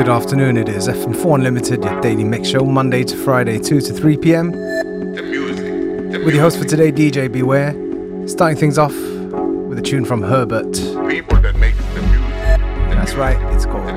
Good afternoon, it is FM4 Unlimited, your daily mix show, Monday to Friday, 2 to 3 pm. The music. The with your host for today, DJ Beware. Starting things off with a tune from Herbert. People that make the music. The That's music. right, it's called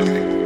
Thank.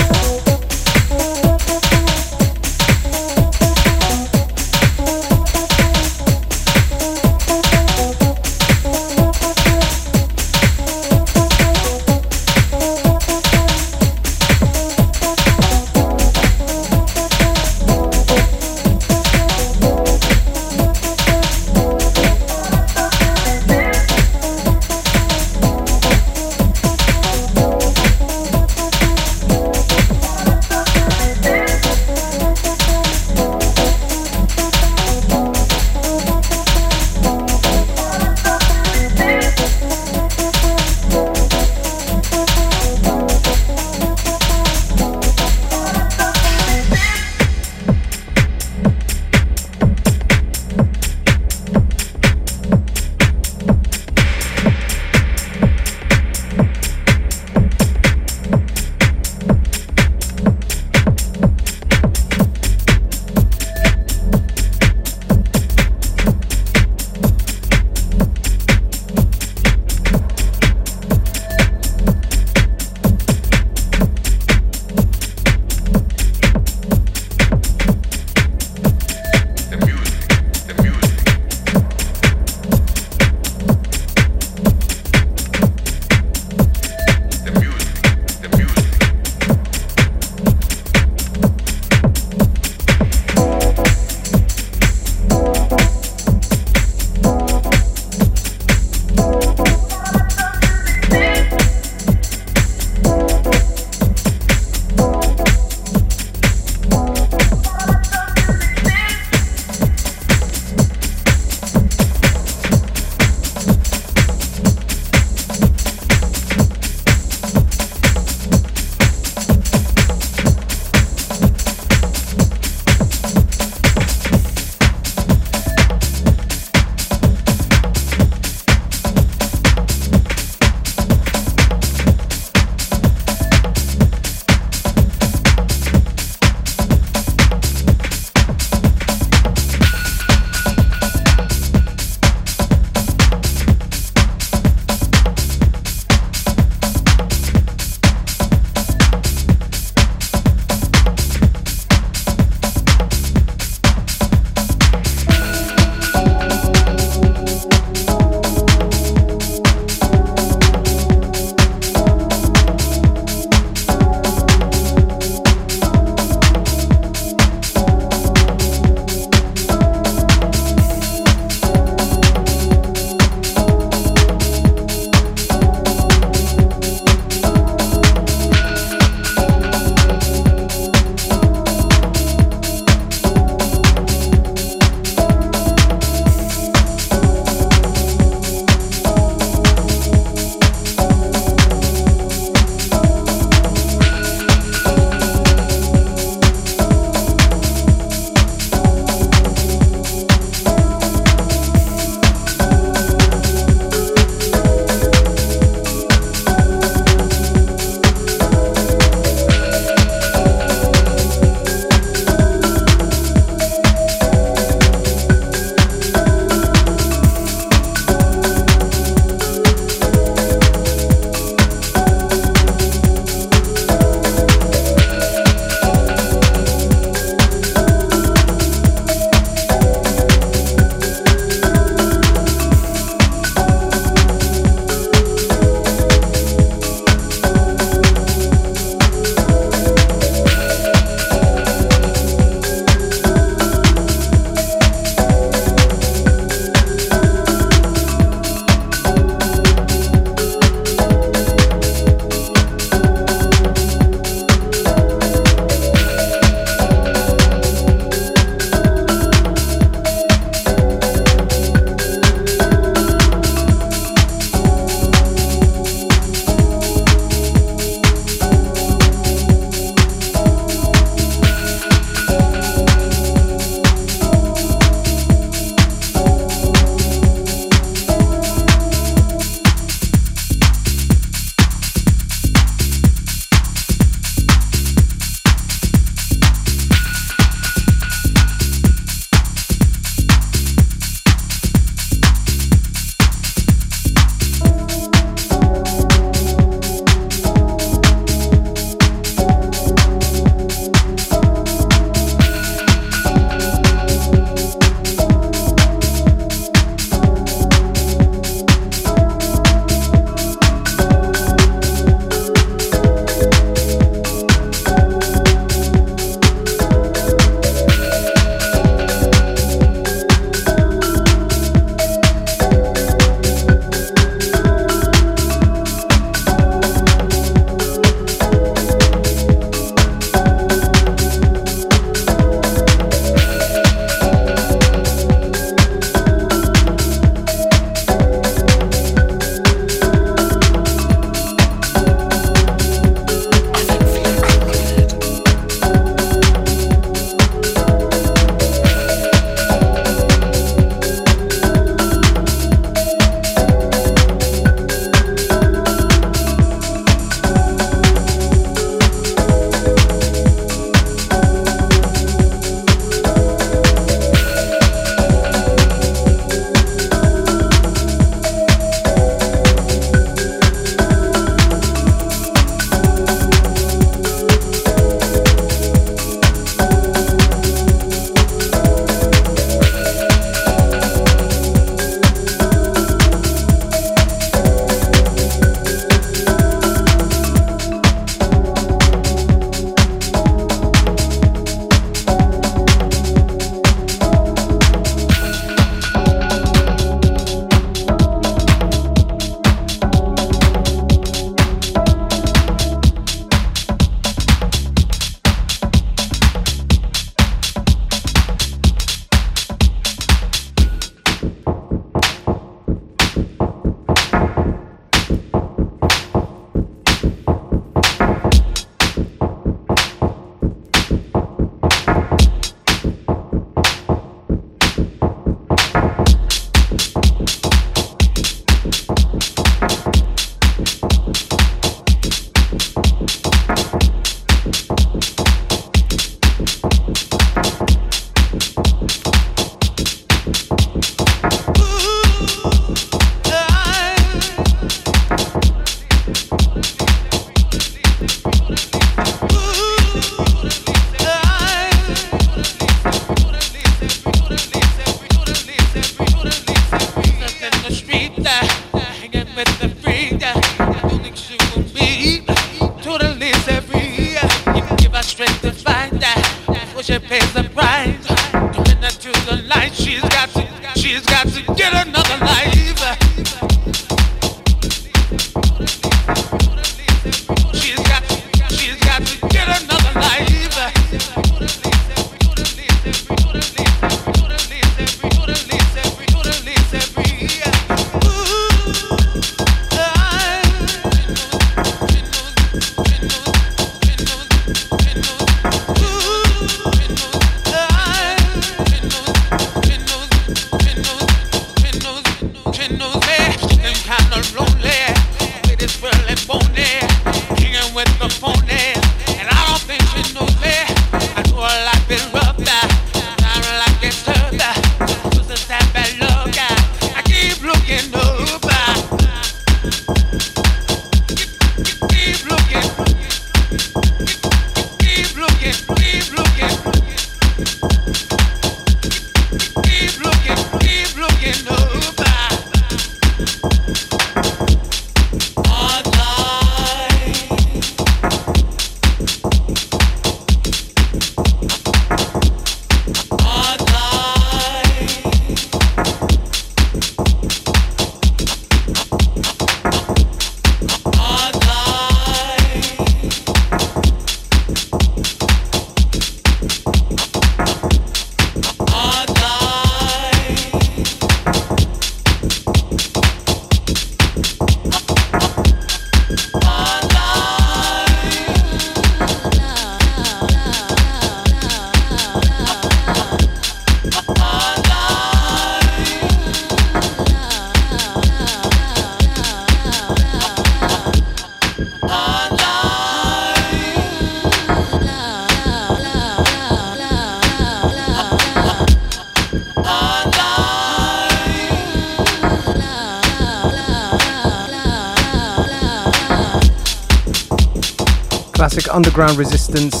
Underground resistance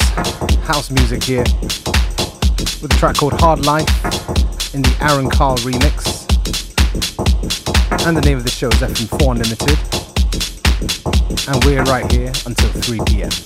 house music here with a track called Hard Life in the Aaron Carl remix. And the name of the show is FM4 Unlimited. And we're right here until 3 pm.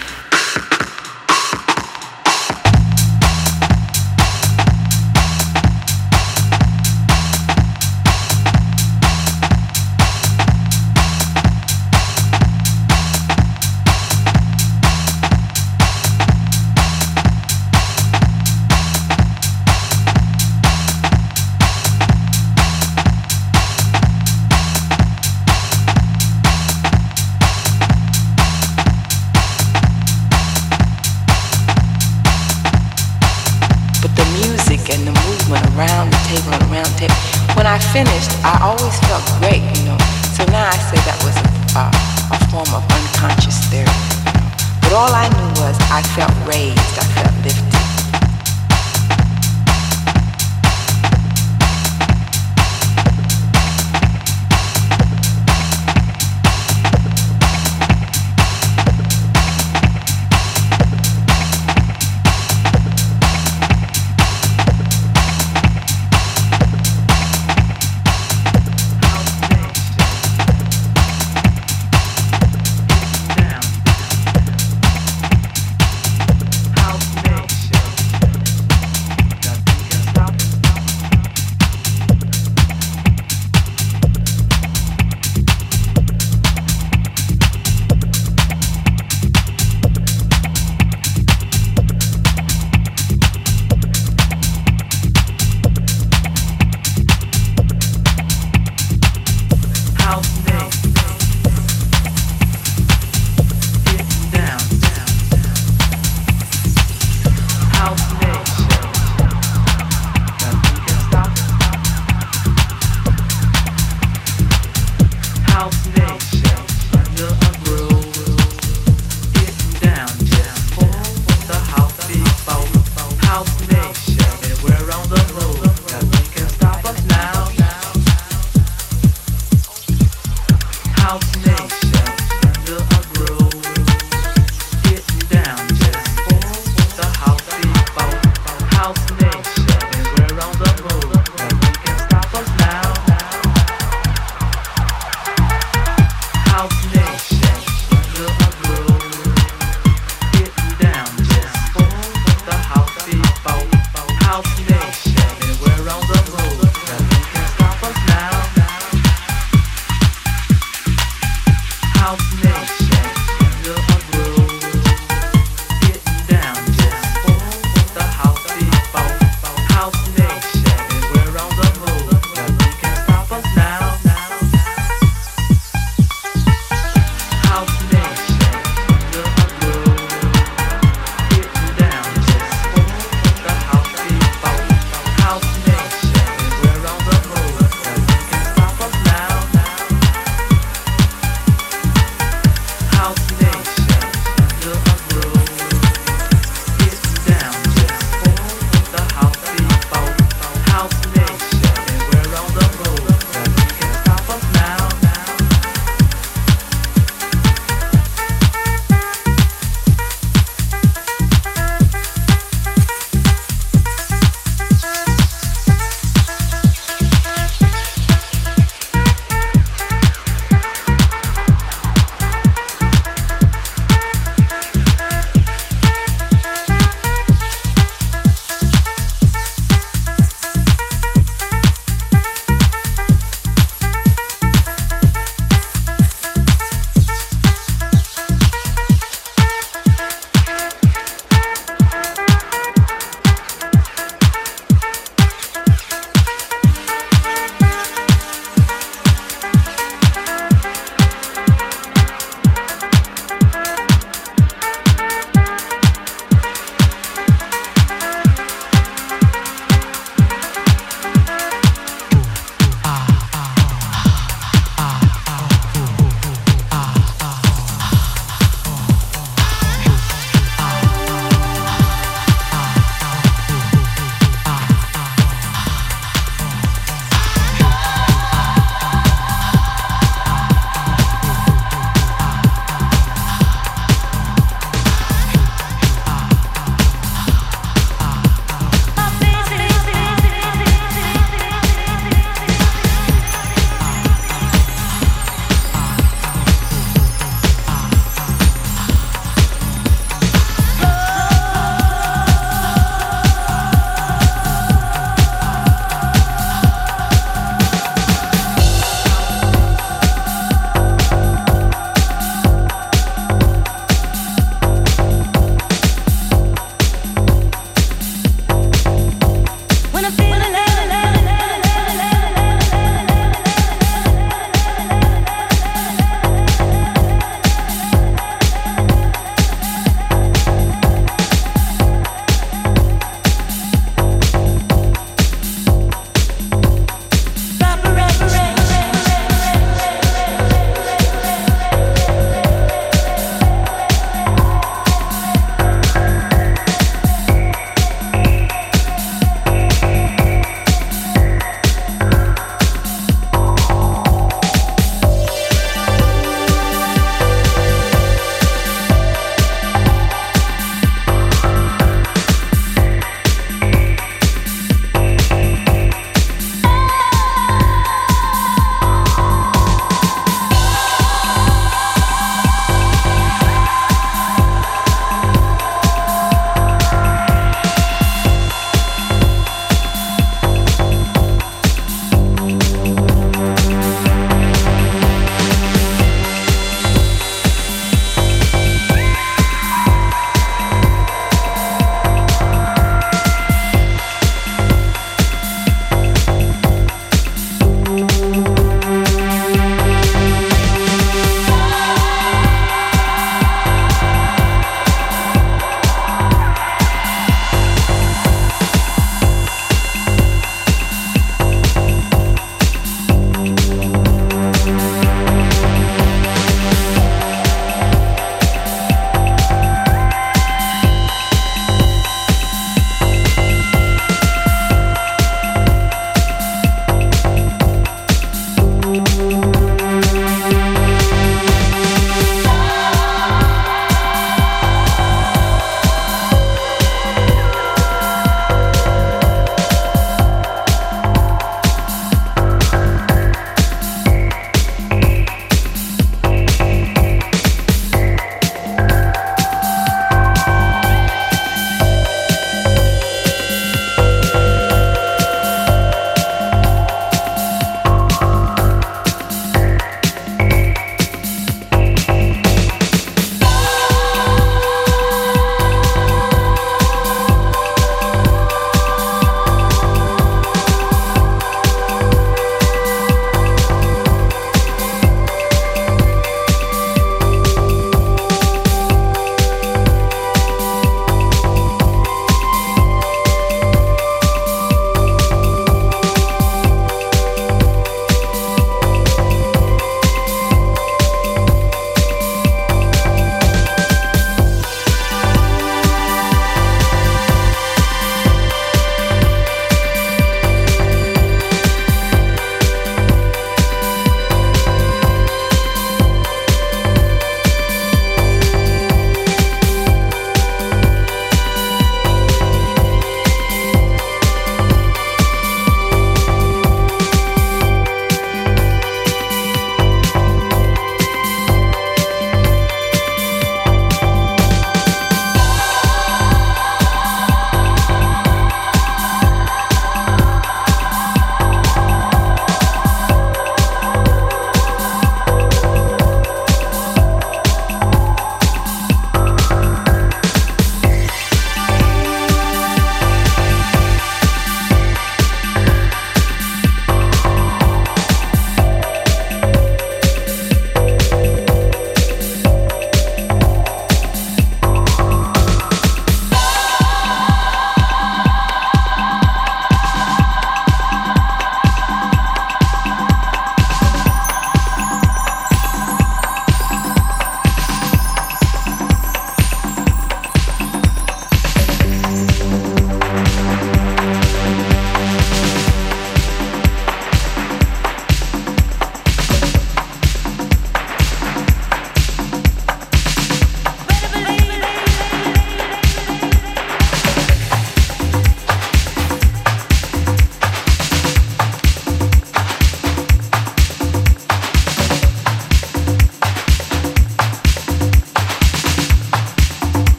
Finished, I always felt great, you know. So now I say that was a, a form of unconscious therapy. But all I knew was I felt raised, I felt lifted.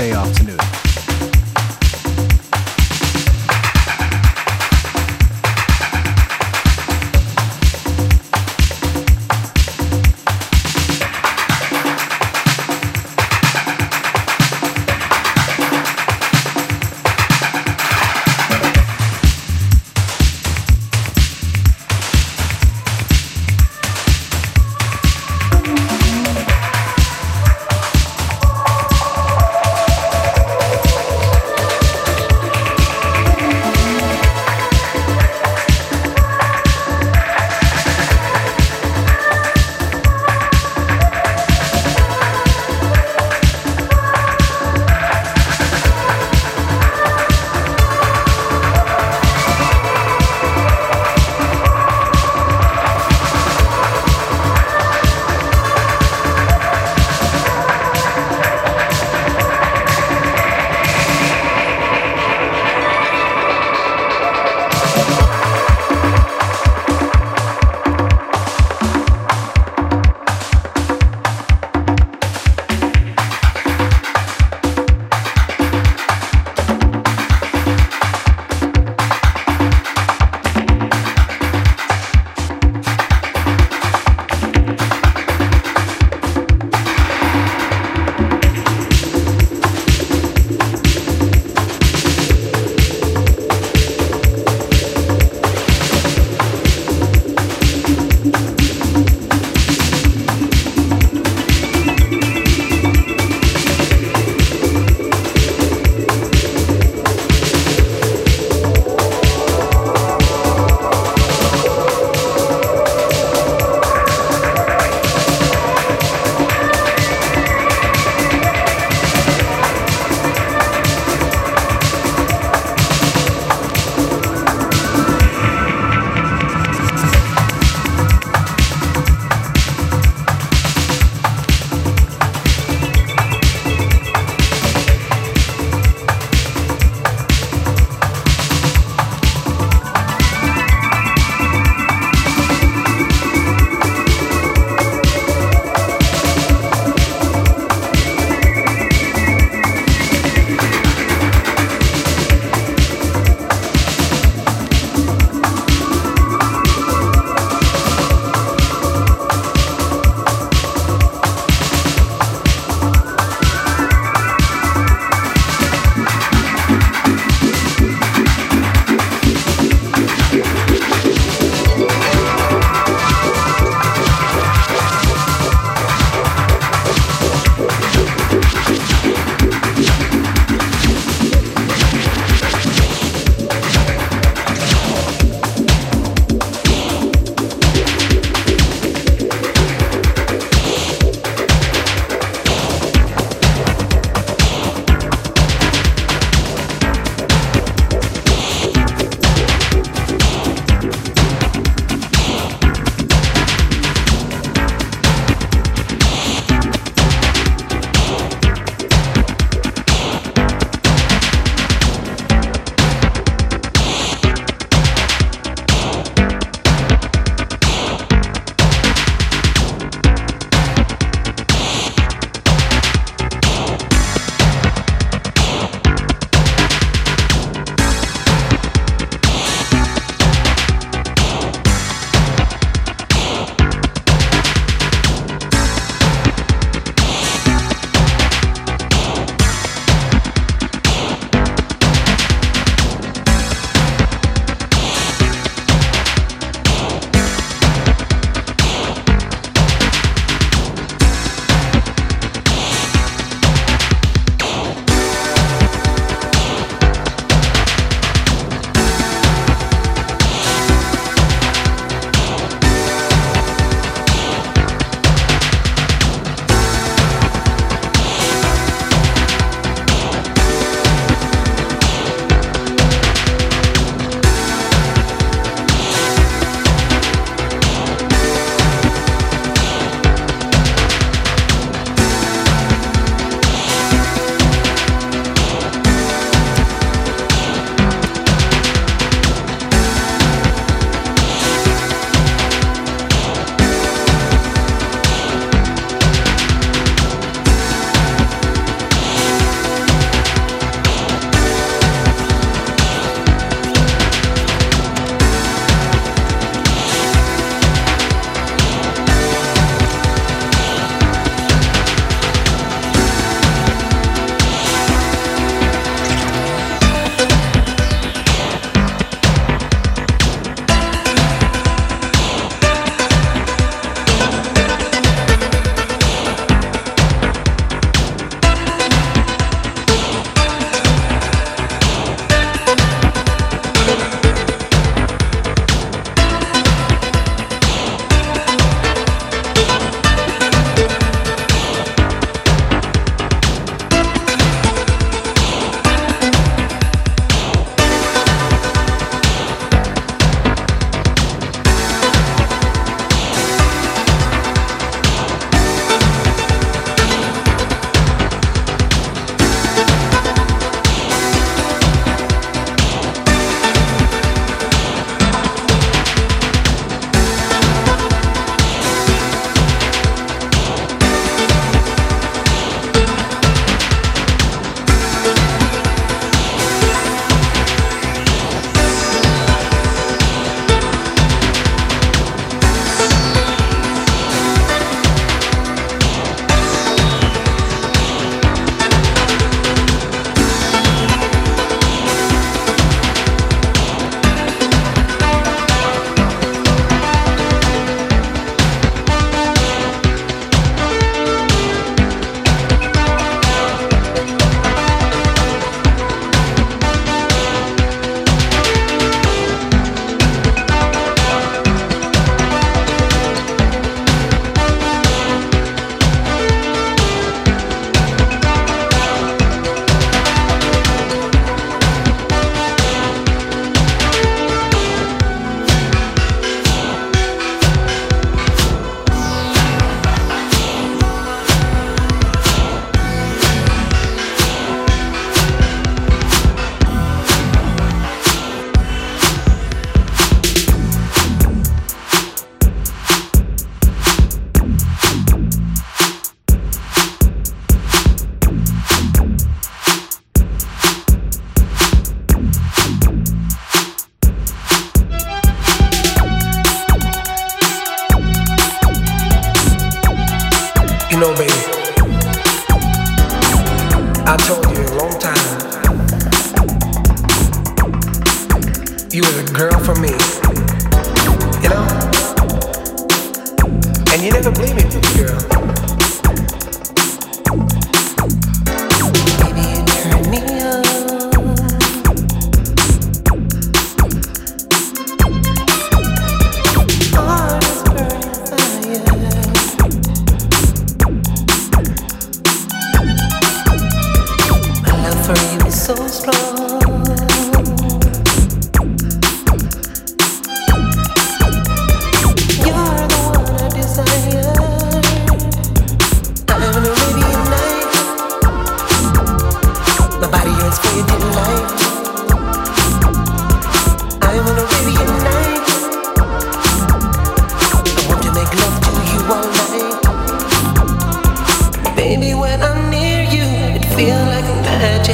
This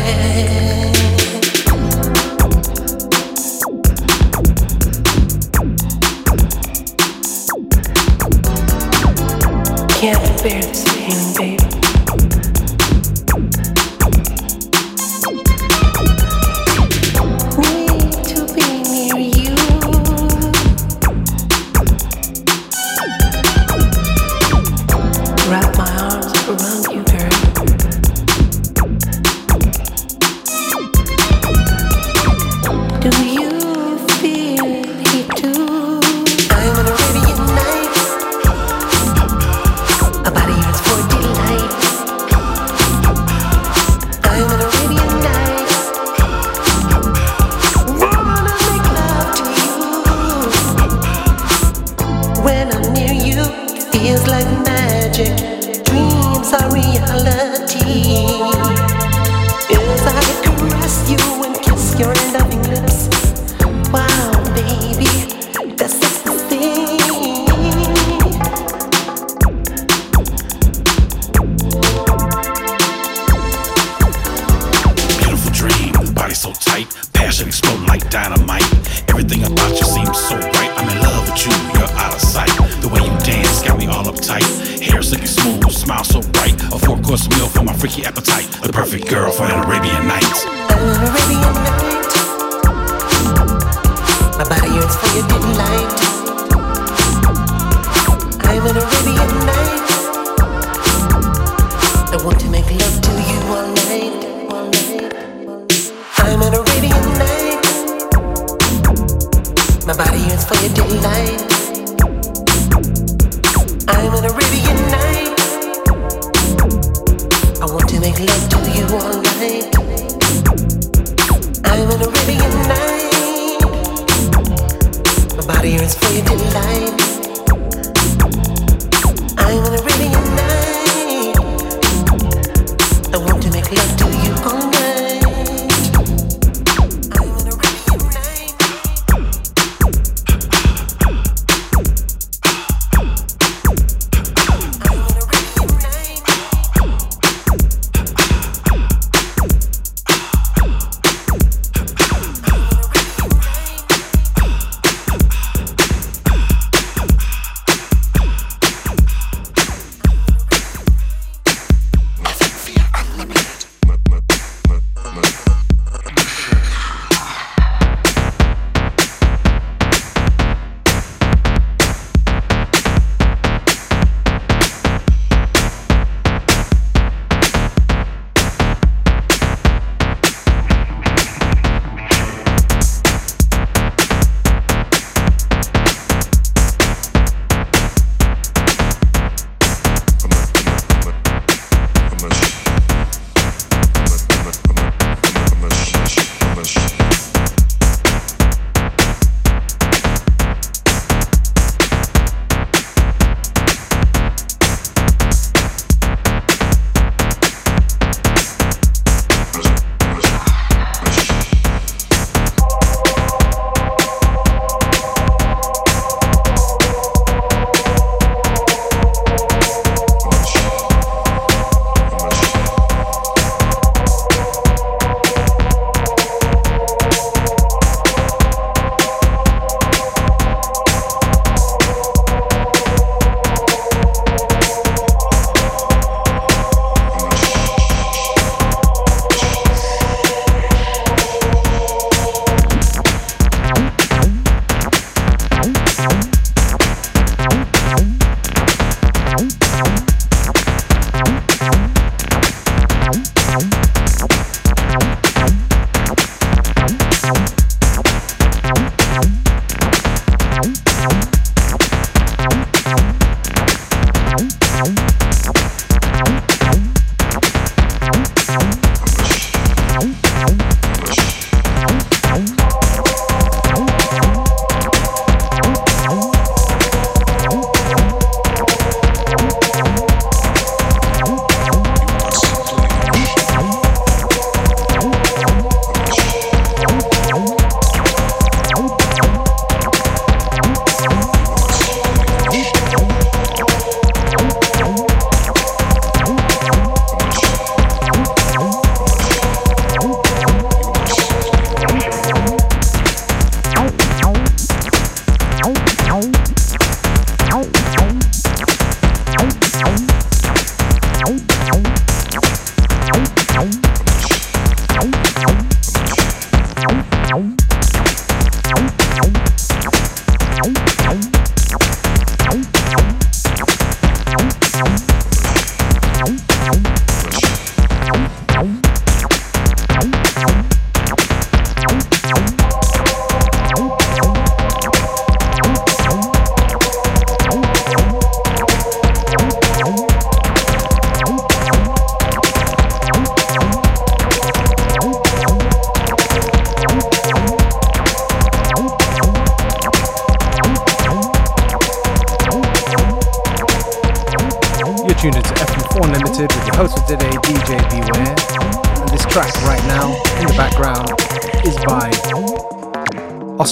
bed.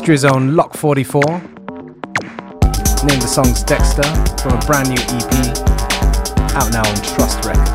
Austria's own Lock 44. Name the song's Dexter from a brand new EP out now on Trust Records.